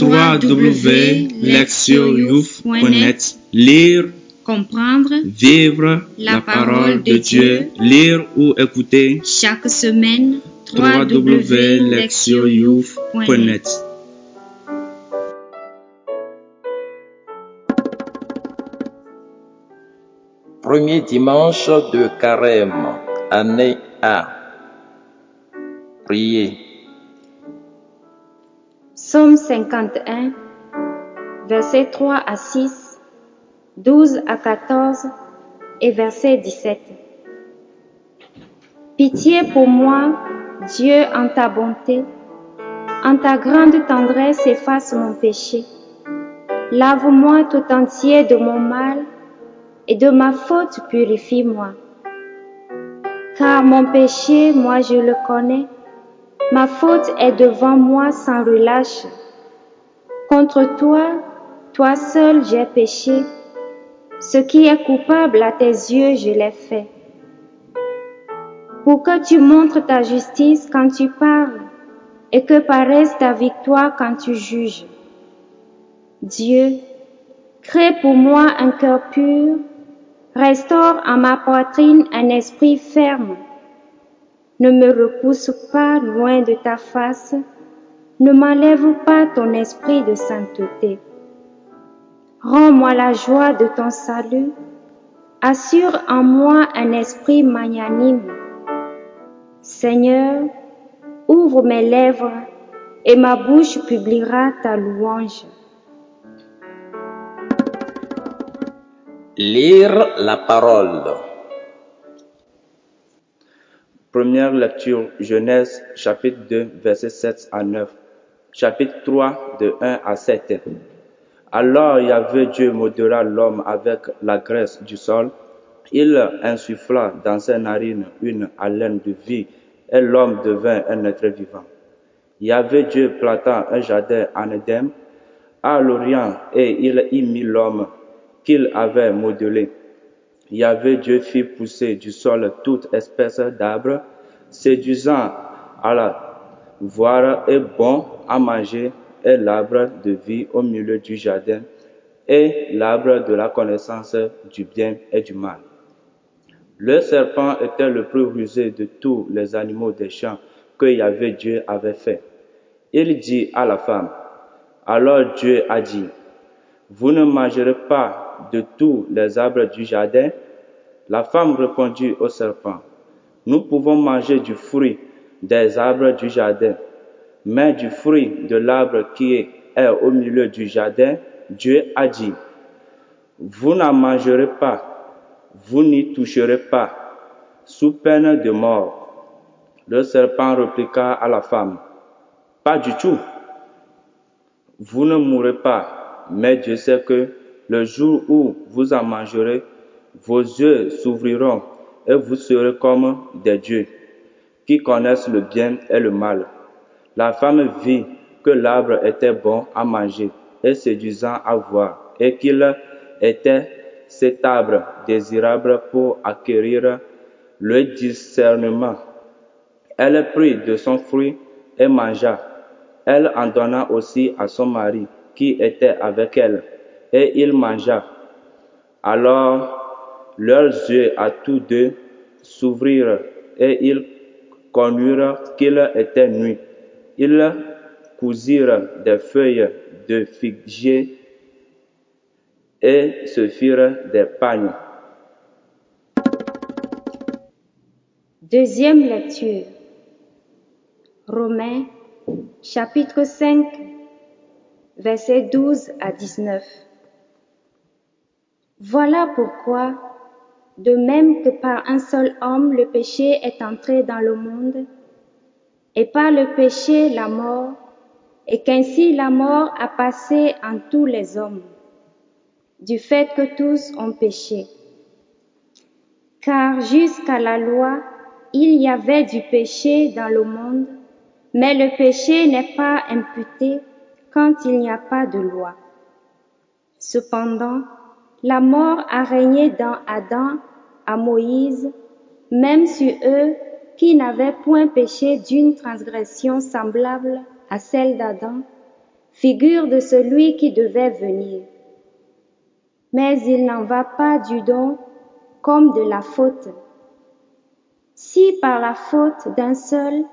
www.lectionyouth.net Lire, comprendre, vivre la parole de Dieu. Lire ou écouter chaque semaine www.lectionyouth.net Premier dimanche de carême, année A. Priez. Psaume 51, versets 3 à 6, 12 à 14 et verset 17. Pitié pour moi, Dieu, en ta bonté, en ta grande tendresse, efface mon péché. Lave-moi tout entier de mon mal et de ma faute purifie-moi. Car mon péché, moi je le connais, ma faute est devant moi sans relâche. Contre toi, toi seul j'ai péché. Ce qui est coupable à tes yeux, je l'ai fait. Pour que tu montres ta justice quand tu parles et que paraisse ta victoire quand tu juges. Dieu, crée pour moi un cœur pur, restaure en ma poitrine un esprit ferme. Ne me repousse pas loin de ta face, ne m'enlève pas ton esprit de sainteté. Rends-moi la joie de ton salut, assure en moi un esprit magnanime. Seigneur, ouvre mes lèvres et ma bouche publiera ta louange. Lire la parole. Première lecture, Genèse chapitre 2, versets 7 à 9. Chapitre 3, de 1 à 7. Alors Yahvé Dieu modéra l'homme avec la graisse du sol. Il insuffla dans ses narines une haleine de vie et l'homme devint un être vivant. Yahvé Dieu planta un jardin en Éden à l'Orient et il y mit l'homme qu'il avait modelé. Yahvé Dieu fit pousser du sol toute espèce d'arbres, séduisant à la voir et bon à manger, et l'arbre de vie au milieu du jardin, et l'arbre de la connaissance du bien et du mal. Le serpent était le plus rusé de tous les animaux des champs que Yahvé Dieu avait fait. Il dit à la femme, alors Dieu a dit, vous ne mangerez pas de tous les arbres du jardin La femme répondit au serpent, nous pouvons manger du fruit des arbres du jardin, mais du fruit de l'arbre qui est au milieu du jardin, Dieu a dit, vous n'en mangerez pas, vous n'y toucherez pas, sous peine de mort. Le serpent répliqua à la femme, pas du tout. Vous ne mourrez pas, mais Dieu sait que le jour où vous en mangerez, vos yeux s'ouvriront et vous serez comme des dieux, qui connaissent le bien et le mal. La femme vit que l'arbre était bon à manger et séduisant à voir, et qu'il était cet arbre désirable pour acquérir le discernement. Elle prit de son fruit et mangea. Elle en donna aussi à son mari qui était avec elle, et il mangea. Alors leurs yeux à tous deux s'ouvrirent et ils connurent qu'il était nuit. Ils cousirent des feuilles de figuier et se firent des pagnes. Deuxième lecture. Romains chapitre 5 versets 12 à 19. Voilà pourquoi, de même que par un seul homme le péché est entré dans le monde, et par le péché la mort, et qu'ainsi la mort a passé en tous les hommes, du fait que tous ont péché. Car jusqu'à la loi, il y avait du péché dans le monde, mais le péché n'est pas imputé quand il n'y a pas de loi. Cependant, la mort a régné dans Adam à Moïse, même sur eux qui n'avaient point péché d'une transgression semblable à celle d'Adam, figure de celui qui devait venir. Mais il n'en va pas du don comme de la faute. Si par la faute d'un seul,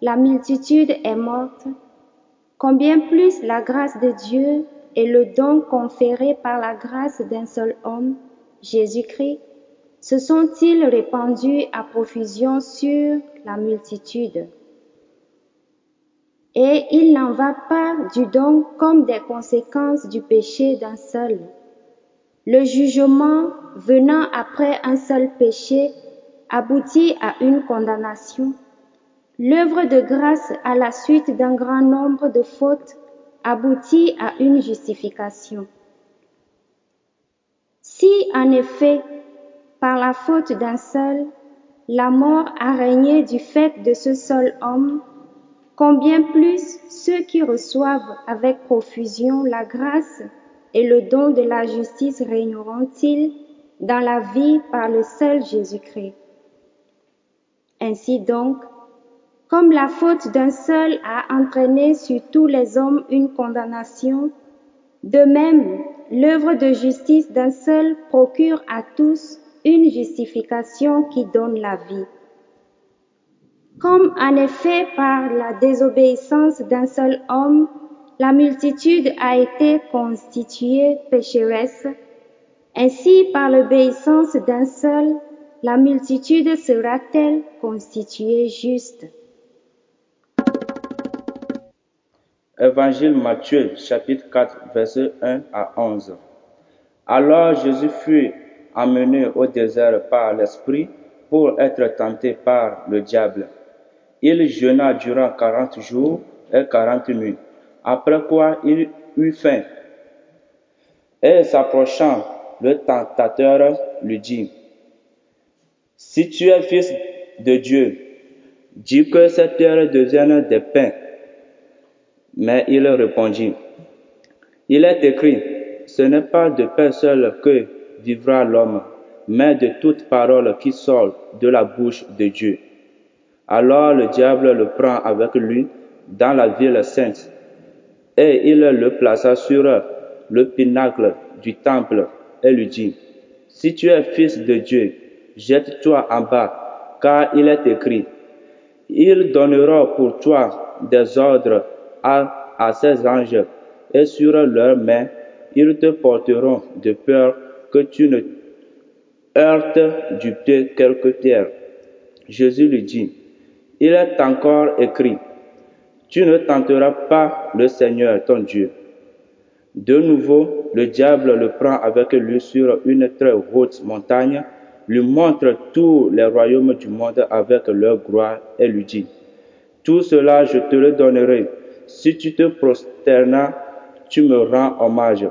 la multitude est morte, combien plus la grâce de Dieu et le don conféré par la grâce d'un seul homme, Jésus-Christ, se sont-ils répandus à profusion sur la multitude. Et il n'en va pas du don comme des conséquences du péché d'un seul. Le jugement venant après un seul péché aboutit à une condamnation. L'œuvre de grâce à la suite d'un grand nombre de fautes aboutit à une justification. Si en effet, par la faute d'un seul, la mort a régné du fait de ce seul homme, combien plus ceux qui reçoivent avec profusion la grâce et le don de la justice régneront-ils dans la vie par le seul Jésus-Christ? Ainsi donc, comme la faute d'un seul a entraîné sur tous les hommes une condamnation, de même, l'œuvre de justice d'un seul procure à tous une justification qui donne la vie. Comme en effet par la désobéissance d'un seul homme, la multitude a été constituée pécheresse, ainsi par l'obéissance d'un seul, la multitude sera-t-elle constituée juste? Évangile Matthieu chapitre 4 verset 1 à 11. Alors Jésus fut amené au désert par l'Esprit pour être tenté par le diable. Il jeûna durant quarante jours et quarante nuits, après quoi il eut faim. Et s'approchant, le tentateur lui dit, Si tu es fils de Dieu, dis que cette terre devienne des pains. Mais il répondit, Il est écrit, ce n'est pas de pain seul que vivra l'homme, mais de toute parole qui sort de la bouche de Dieu. Alors le diable le prend avec lui dans la ville sainte, et il le plaça sur le pinacle du temple et lui dit, Si tu es fils de Dieu, jette-toi en bas, car il est écrit, Il donnera pour toi des ordres à, ses anges, et sur leurs mains ils te porteront de peur que tu ne heurtes du pied quelque terre. Jésus lui dit, il est encore écrit, tu ne tenteras pas le Seigneur ton Dieu. De nouveau, le diable le prend avec lui sur une très haute montagne, lui montre tous les royaumes du monde avec leur gloire et lui dit, tout cela je te le donnerai. Si tu te prosternas, tu me rends hommage.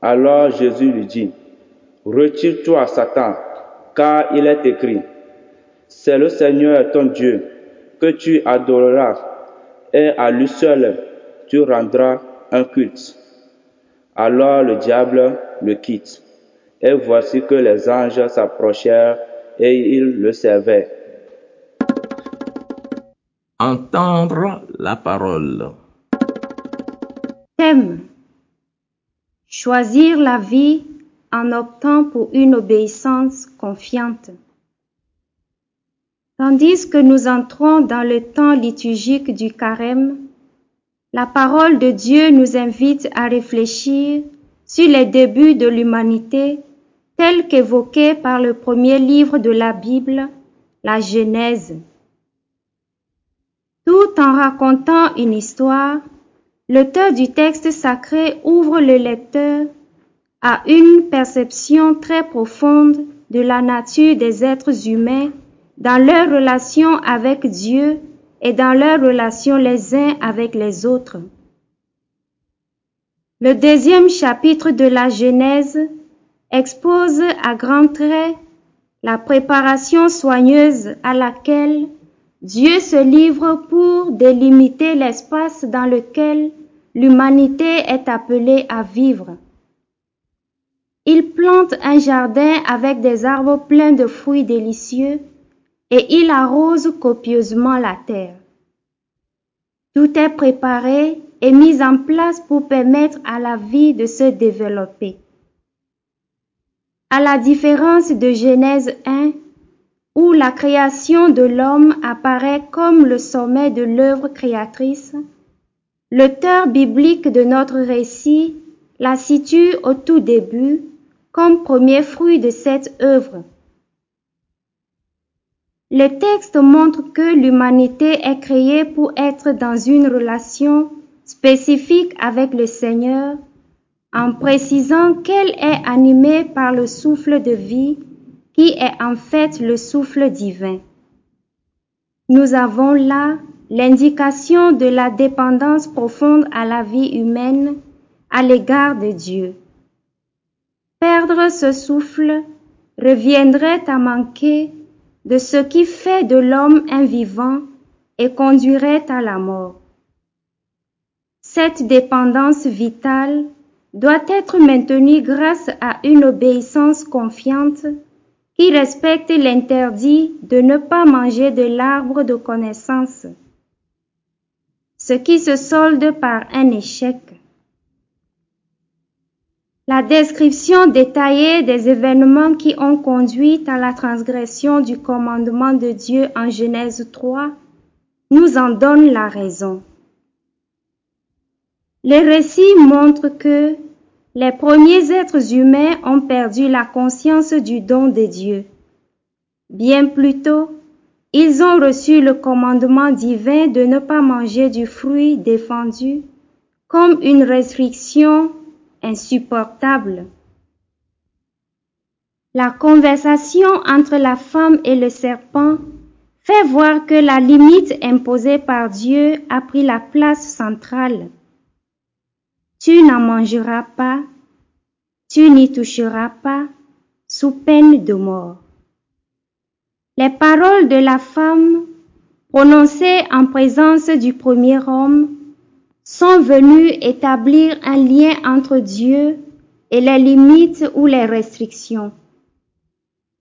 Alors Jésus lui dit, Retire-toi, Satan, car il est écrit, C'est le Seigneur ton Dieu que tu adoreras, et à lui seul tu rendras un culte. Alors le diable le quitte, et voici que les anges s'approchèrent et ils le servaient. Entendre la parole. Thème Choisir la vie en optant pour une obéissance confiante. Tandis que nous entrons dans le temps liturgique du carême, la parole de Dieu nous invite à réfléchir sur les débuts de l'humanité tels qu'évoqués par le premier livre de la Bible, la Genèse. Tout en racontant une histoire, l'auteur du texte sacré ouvre le lecteur à une perception très profonde de la nature des êtres humains dans leur relation avec Dieu et dans leur relation les uns avec les autres. Le deuxième chapitre de la Genèse expose à grands traits la préparation soigneuse à laquelle Dieu se livre pour délimiter l'espace dans lequel l'humanité est appelée à vivre. Il plante un jardin avec des arbres pleins de fruits délicieux et il arrose copieusement la terre. Tout est préparé est mise en place pour permettre à la vie de se développer. À la différence de Genèse 1, où la création de l'homme apparaît comme le sommet de l'œuvre créatrice, l'auteur biblique de notre récit la situe au tout début comme premier fruit de cette œuvre. Le texte montre que l'humanité est créée pour être dans une relation spécifique avec le Seigneur en précisant qu'elle est animée par le souffle de vie qui est en fait le souffle divin. Nous avons là l'indication de la dépendance profonde à la vie humaine à l'égard de Dieu. Perdre ce souffle reviendrait à manquer de ce qui fait de l'homme un vivant et conduirait à la mort. Cette dépendance vitale doit être maintenue grâce à une obéissance confiante qui respecte l'interdit de ne pas manger de l'arbre de connaissance, ce qui se solde par un échec. La description détaillée des événements qui ont conduit à la transgression du commandement de Dieu en Genèse 3 nous en donne la raison. Les récits montrent que les premiers êtres humains ont perdu la conscience du don de Dieu. Bien plus tôt, ils ont reçu le commandement divin de ne pas manger du fruit défendu comme une restriction insupportable. La conversation entre la femme et le serpent fait voir que la limite imposée par Dieu a pris la place centrale. Tu n'en mangeras pas, tu n'y toucheras pas, sous peine de mort. Les paroles de la femme, prononcées en présence du premier homme, sont venus établir un lien entre Dieu et les limites ou les restrictions.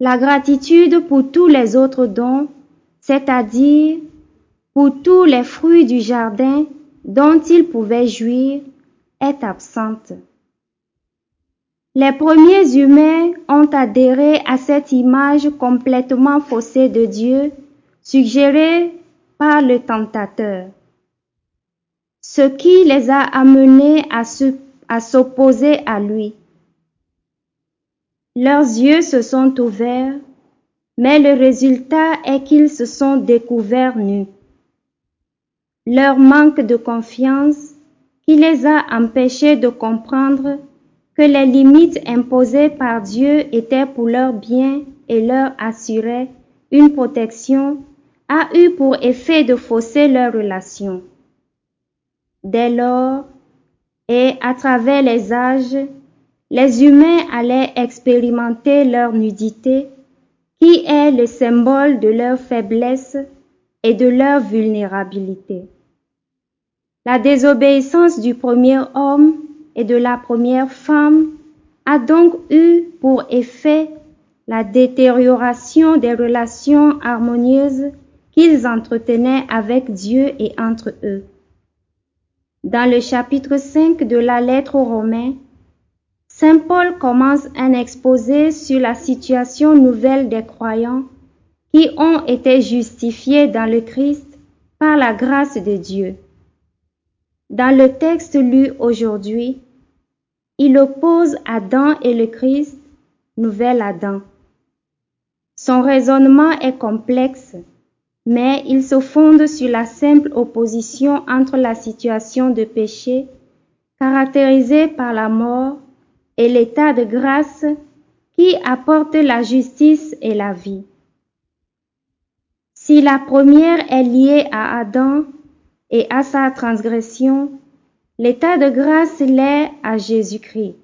La gratitude pour tous les autres dons, c'est-à-dire pour tous les fruits du jardin dont il pouvait jouir, est absente. Les premiers humains ont adhéré à cette image complètement faussée de Dieu, suggérée par le tentateur ce qui les a amenés à s'opposer à lui. Leurs yeux se sont ouverts, mais le résultat est qu'ils se sont découverts nus. Leur manque de confiance qui les a empêchés de comprendre que les limites imposées par Dieu étaient pour leur bien et leur assuraient une protection a eu pour effet de fausser leur relation. Dès lors, et à travers les âges, les humains allaient expérimenter leur nudité, qui est le symbole de leur faiblesse et de leur vulnérabilité. La désobéissance du premier homme et de la première femme a donc eu pour effet la détérioration des relations harmonieuses qu'ils entretenaient avec Dieu et entre eux. Dans le chapitre 5 de la lettre aux Romains, Saint Paul commence un exposé sur la situation nouvelle des croyants qui ont été justifiés dans le Christ par la grâce de Dieu. Dans le texte lu aujourd'hui, il oppose Adam et le Christ, nouvel Adam. Son raisonnement est complexe mais il se fonde sur la simple opposition entre la situation de péché, caractérisée par la mort, et l'état de grâce qui apporte la justice et la vie. Si la première est liée à Adam et à sa transgression, l'état de grâce l'est à Jésus-Christ.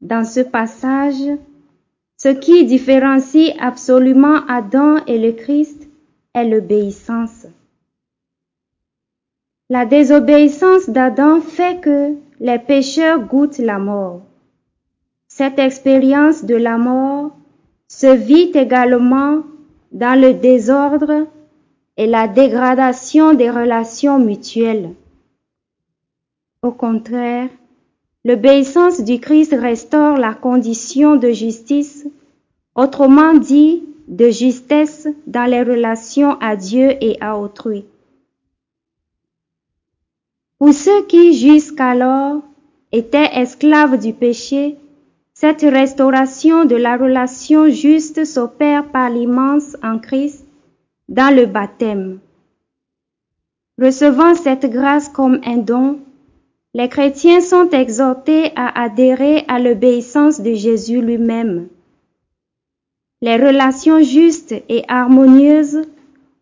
Dans ce passage, ce qui différencie absolument Adam et le Christ est l'obéissance. La désobéissance d'Adam fait que les pécheurs goûtent la mort. Cette expérience de la mort se vit également dans le désordre et la dégradation des relations mutuelles. Au contraire, l'obéissance du Christ restaure la condition de justice, autrement dit, de justesse dans les relations à Dieu et à autrui. Pour ceux qui jusqu'alors étaient esclaves du péché, cette restauration de la relation juste s'opère par l'immense en Christ dans le baptême. Recevant cette grâce comme un don, les chrétiens sont exhortés à adhérer à l'obéissance de Jésus lui-même. Les relations justes et harmonieuses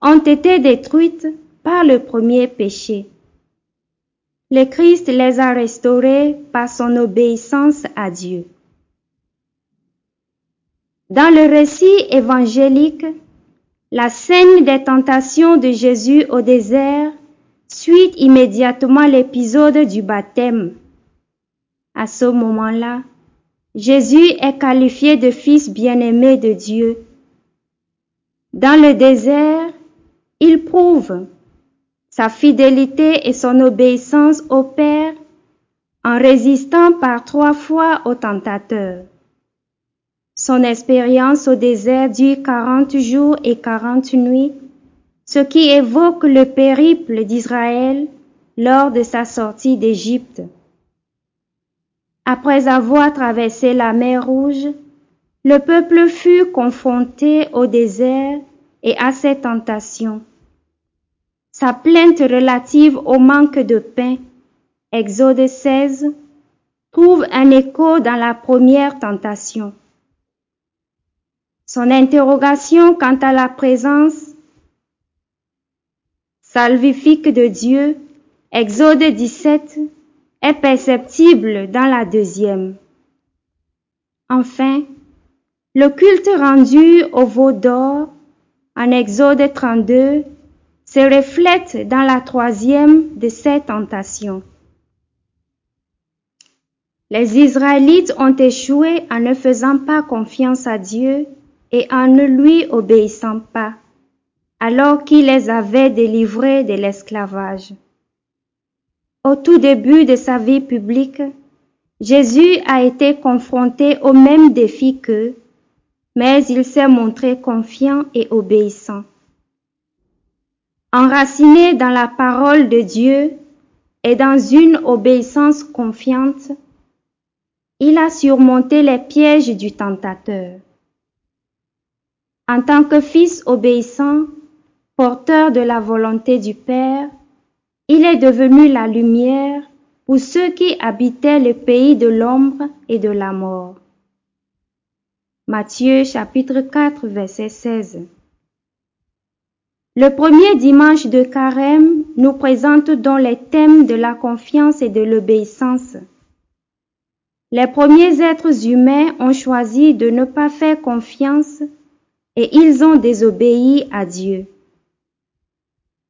ont été détruites par le premier péché. Le Christ les a restaurées par son obéissance à Dieu. Dans le récit évangélique, la scène des tentations de Jésus au désert suit immédiatement l'épisode du baptême. À ce moment-là, Jésus est qualifié de fils bien-aimé de Dieu. Dans le désert, il prouve sa fidélité et son obéissance au Père en résistant par trois fois au tentateur. Son expérience au désert dure quarante jours et quarante nuits, ce qui évoque le périple d'Israël lors de sa sortie d'Égypte. Après avoir traversé la mer Rouge, le peuple fut confronté au désert et à ses tentations. Sa plainte relative au manque de pain, Exode 16, trouve un écho dans la première tentation. Son interrogation quant à la présence salvifique de Dieu, Exode 17, est perceptible dans la deuxième. Enfin, le culte rendu au veau d'or en Exode 32 se reflète dans la troisième de ces tentations. Les Israélites ont échoué en ne faisant pas confiance à Dieu et en ne lui obéissant pas, alors qu'il les avait délivrés de l'esclavage. Au tout début de sa vie publique, Jésus a été confronté au même défi qu'eux, mais il s'est montré confiant et obéissant. Enraciné dans la parole de Dieu et dans une obéissance confiante, il a surmonté les pièges du tentateur. En tant que fils obéissant, porteur de la volonté du Père, il est devenu la lumière pour ceux qui habitaient le pays de l'ombre et de la mort. Matthieu chapitre 4 verset 16. Le premier dimanche de carême nous présente donc les thèmes de la confiance et de l'obéissance. Les premiers êtres humains ont choisi de ne pas faire confiance et ils ont désobéi à Dieu.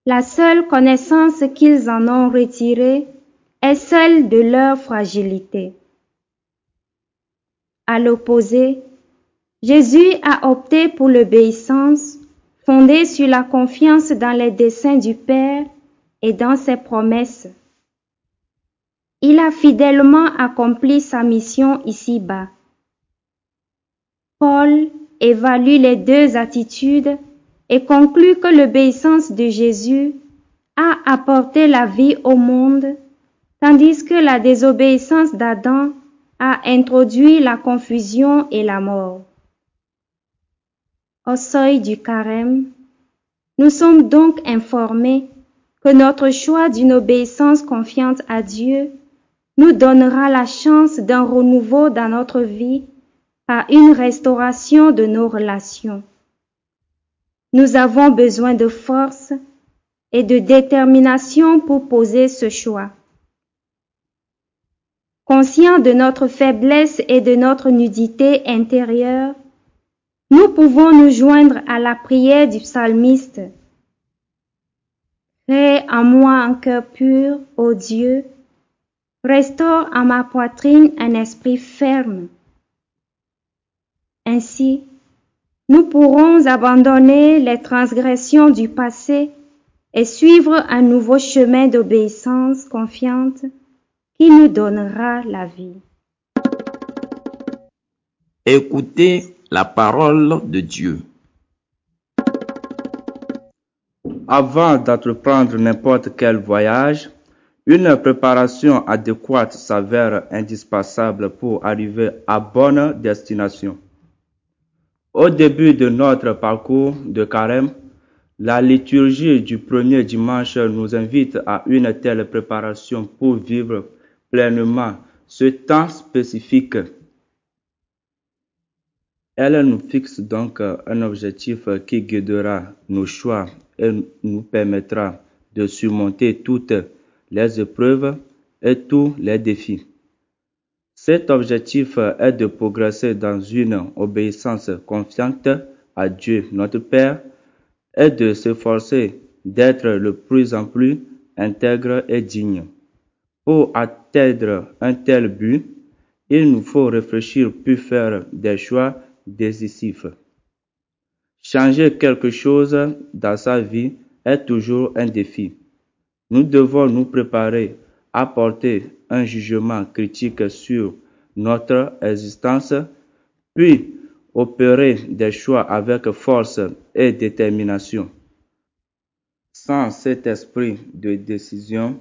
La seule connaissance qu'ils en ont retirée est celle de leur fragilité. À l'opposé, Jésus a opté pour l'obéissance fondée sur la confiance dans les desseins du Père et dans ses promesses. Il a fidèlement accompli sa mission ici-bas. Paul évalue les deux attitudes et conclut que l'obéissance de Jésus a apporté la vie au monde, tandis que la désobéissance d'Adam a introduit la confusion et la mort. Au seuil du carême, nous sommes donc informés que notre choix d'une obéissance confiante à Dieu nous donnera la chance d'un renouveau dans notre vie par une restauration de nos relations. Nous avons besoin de force et de détermination pour poser ce choix. Conscients de notre faiblesse et de notre nudité intérieure, nous pouvons nous joindre à la prière du psalmiste. Crée en moi un cœur pur, ô Dieu, restaure à ma poitrine un esprit ferme. Ainsi, nous pourrons abandonner les transgressions du passé et suivre un nouveau chemin d'obéissance confiante qui nous donnera la vie. Écoutez la parole de Dieu. Avant d'entreprendre n'importe quel voyage, une préparation adéquate s'avère indispensable pour arriver à bonne destination. Au début de notre parcours de carême, la liturgie du premier dimanche nous invite à une telle préparation pour vivre pleinement ce temps spécifique. Elle nous fixe donc un objectif qui guidera nos choix et nous permettra de surmonter toutes les épreuves et tous les défis. Cet objectif est de progresser dans une obéissance confiante à Dieu notre Père et de s'efforcer d'être le plus en plus intègre et digne. Pour atteindre un tel but, il nous faut réfléchir puis faire des choix décisifs. Changer quelque chose dans sa vie est toujours un défi. Nous devons nous préparer à porter un jugement critique sur notre existence, puis opérer des choix avec force et détermination. Sans cet esprit de décision,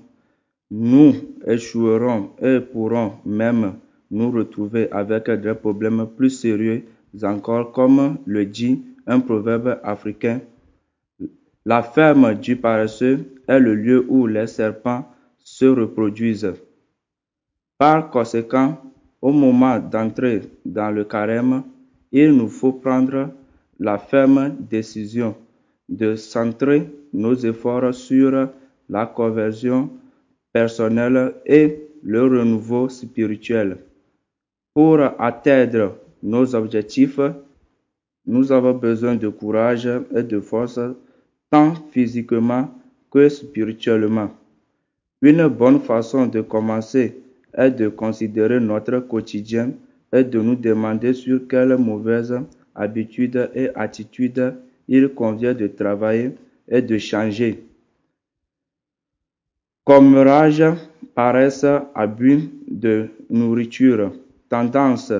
nous échouerons et pourrons même nous retrouver avec des problèmes plus sérieux encore, comme le dit un proverbe africain. La ferme du paresseux est le lieu où les serpents se reproduisent. Par conséquent, au moment d'entrer dans le carême, il nous faut prendre la ferme décision de centrer nos efforts sur la conversion personnelle et le renouveau spirituel. Pour atteindre nos objectifs, nous avons besoin de courage et de force, tant physiquement que spirituellement. Une bonne façon de commencer est de considérer notre quotidien et de nous demander sur quelles mauvaises habitudes et attitudes il convient de travailler et de changer. Comme rage, paresse, abus de nourriture, tendance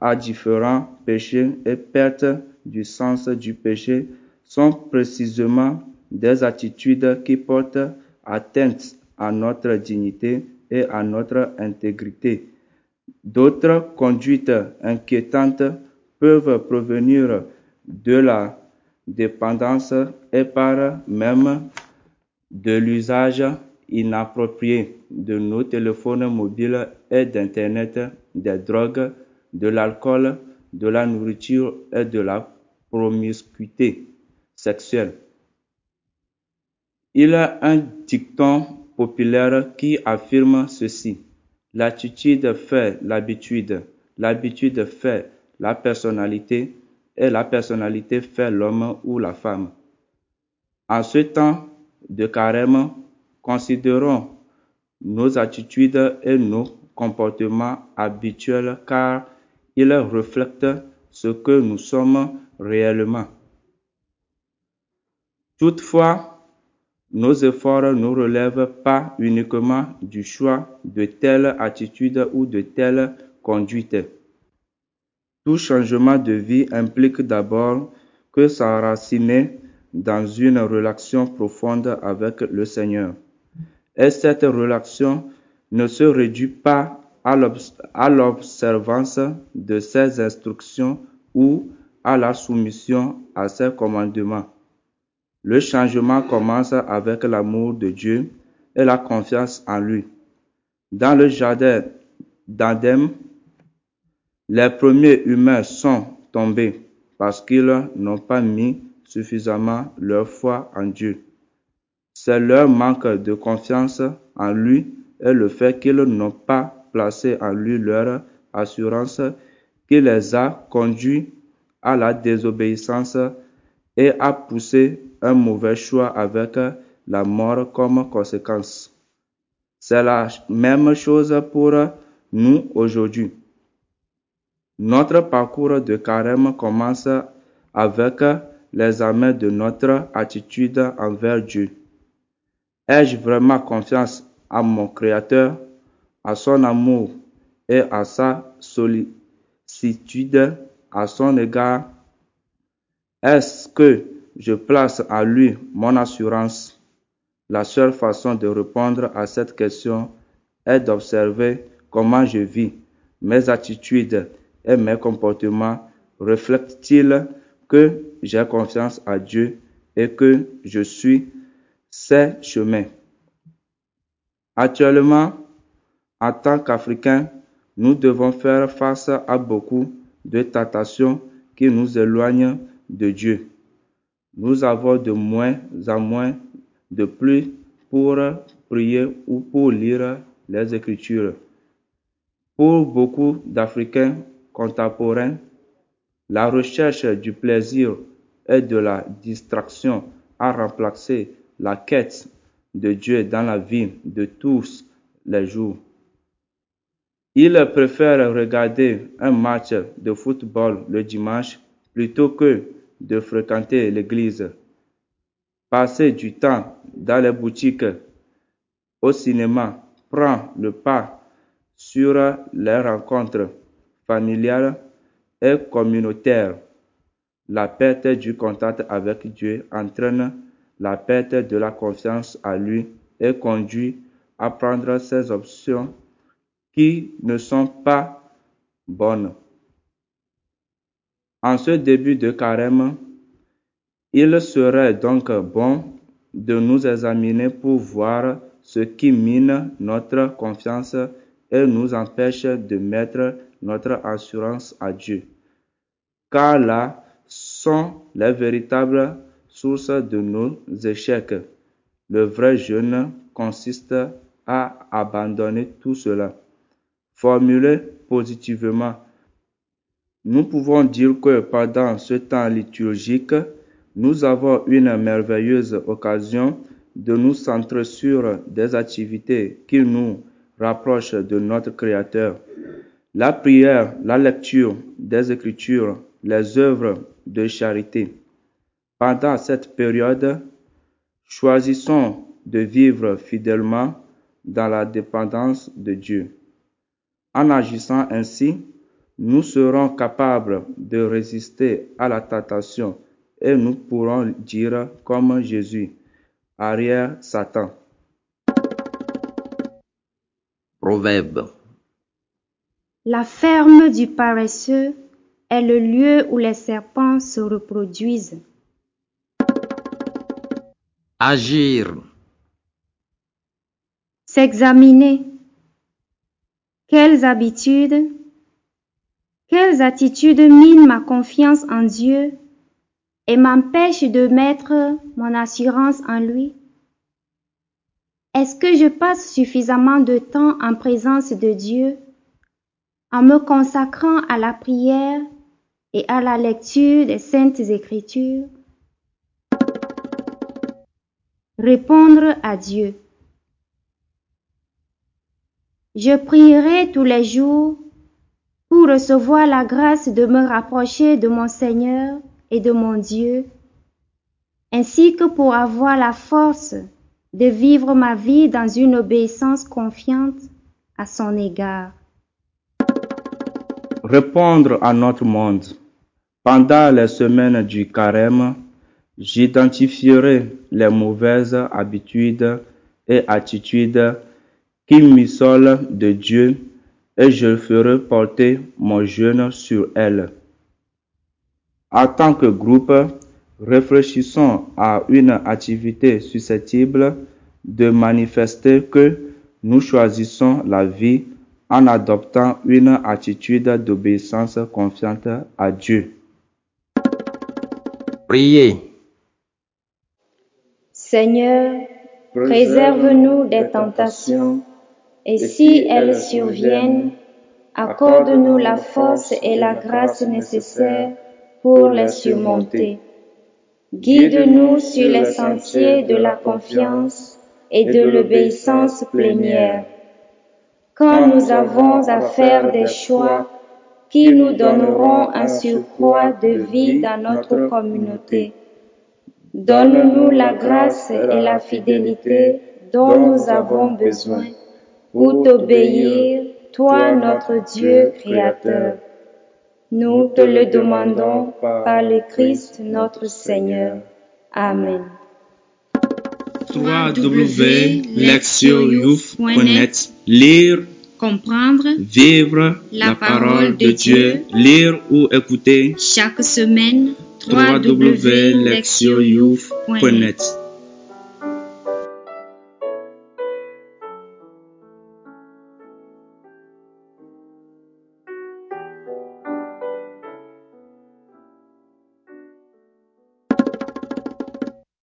à différents péchés et perte du sens du péché sont précisément des attitudes qui portent atteinte à notre dignité et à notre intégrité. D'autres conduites inquiétantes peuvent provenir de la dépendance et par même de l'usage inapproprié de nos téléphones mobiles et d'Internet, des drogues, de l'alcool, de la nourriture et de la promiscuité sexuelle. Il a un dicton populaire qui affirme ceci. L'attitude fait l'habitude, l'habitude fait la personnalité et la personnalité fait l'homme ou la femme. En ce temps de carême, considérons nos attitudes et nos comportements habituels car ils reflètent ce que nous sommes réellement. Toutefois, nos efforts ne relèvent pas uniquement du choix de telle attitude ou de telle conduite. Tout changement de vie implique d'abord que s'enraciner dans une relation profonde avec le Seigneur. Et cette relation ne se réduit pas à l'observance de ses instructions ou à la soumission à ses commandements. Le changement commence avec l'amour de Dieu et la confiance en lui. Dans le jardin d'Adam, les premiers humains sont tombés parce qu'ils n'ont pas mis suffisamment leur foi en Dieu. C'est leur manque de confiance en lui et le fait qu'ils n'ont pas placé en lui leur assurance qui les a conduits à la désobéissance et à pousser un mauvais choix avec la mort comme conséquence. C'est la même chose pour nous aujourd'hui. Notre parcours de carême commence avec l'examen de notre attitude envers Dieu. Ai-je vraiment confiance à mon Créateur, à son amour et à sa sollicitude à son égard? Est-ce que je place à lui mon assurance La seule façon de répondre à cette question est d'observer comment je vis, mes attitudes et mes comportements reflètent-ils que j'ai confiance à Dieu et que je suis ses chemins? Actuellement, en tant qu'Africains, nous devons faire face à beaucoup de tentations qui nous éloignent de Dieu. Nous avons de moins en moins de plus pour prier ou pour lire les Écritures. Pour beaucoup d'Africains contemporains, la recherche du plaisir et de la distraction a remplacé la quête de Dieu dans la vie de tous les jours. Ils préfèrent regarder un match de football le dimanche plutôt que de fréquenter l'église. Passer du temps dans les boutiques, au cinéma, prend le pas sur les rencontres familiales et communautaires. La perte du contact avec Dieu entraîne la perte de la confiance à lui et conduit à prendre ces options qui ne sont pas bonnes. En ce début de carême, il serait donc bon de nous examiner pour voir ce qui mine notre confiance et nous empêche de mettre notre assurance à Dieu. Car là sont les véritables sources de nos échecs. Le vrai jeûne consiste à abandonner tout cela. Formulé positivement, nous pouvons dire que pendant ce temps liturgique, nous avons une merveilleuse occasion de nous centrer sur des activités qui nous rapprochent de notre Créateur. La prière, la lecture des Écritures, les œuvres de charité. Pendant cette période, choisissons de vivre fidèlement dans la dépendance de Dieu. En agissant ainsi, nous serons capables de résister à la tentation et nous pourrons dire comme Jésus, arrière Satan. Proverbe. La ferme du paresseux est le lieu où les serpents se reproduisent. Agir. S'examiner. Quelles habitudes, quelles attitudes minent ma confiance en Dieu et m'empêchent de mettre mon assurance en lui? Est-ce que je passe suffisamment de temps en présence de Dieu en me consacrant à la prière et à la lecture des saintes écritures? Répondre à Dieu. Je prierai tous les jours pour recevoir la grâce de me rapprocher de mon Seigneur et de mon Dieu, ainsi que pour avoir la force de vivre ma vie dans une obéissance confiante à son égard. Répondre à notre monde. Pendant les semaines du carême, j'identifierai les mauvaises habitudes et attitudes qui m'isolent de Dieu et je ferai porter mon jeûne sur elles. En tant que groupe, réfléchissons à une activité susceptible de manifester que nous choisissons la vie en adoptant une attitude d'obéissance confiante à Dieu. Priez. Seigneur, préserve-nous des tentations et si elles surviennent, accorde-nous la force et la grâce nécessaires pour les surmonter. Guide-nous sur les sentiers de la confiance et de l'obéissance plénière. Quand nous avons à faire des choix qui nous donneront un surcroît de vie dans notre communauté, donne-nous la grâce et la fidélité dont nous avons besoin pour t'obéir, toi notre Dieu créateur. Nous te le demandons par le Christ notre Seigneur. Amen. www.lectioyouf.net Lire, Comprendre vivre La parole de Dieu. Lire ou écouter chaque semaine www.lectioyouf.net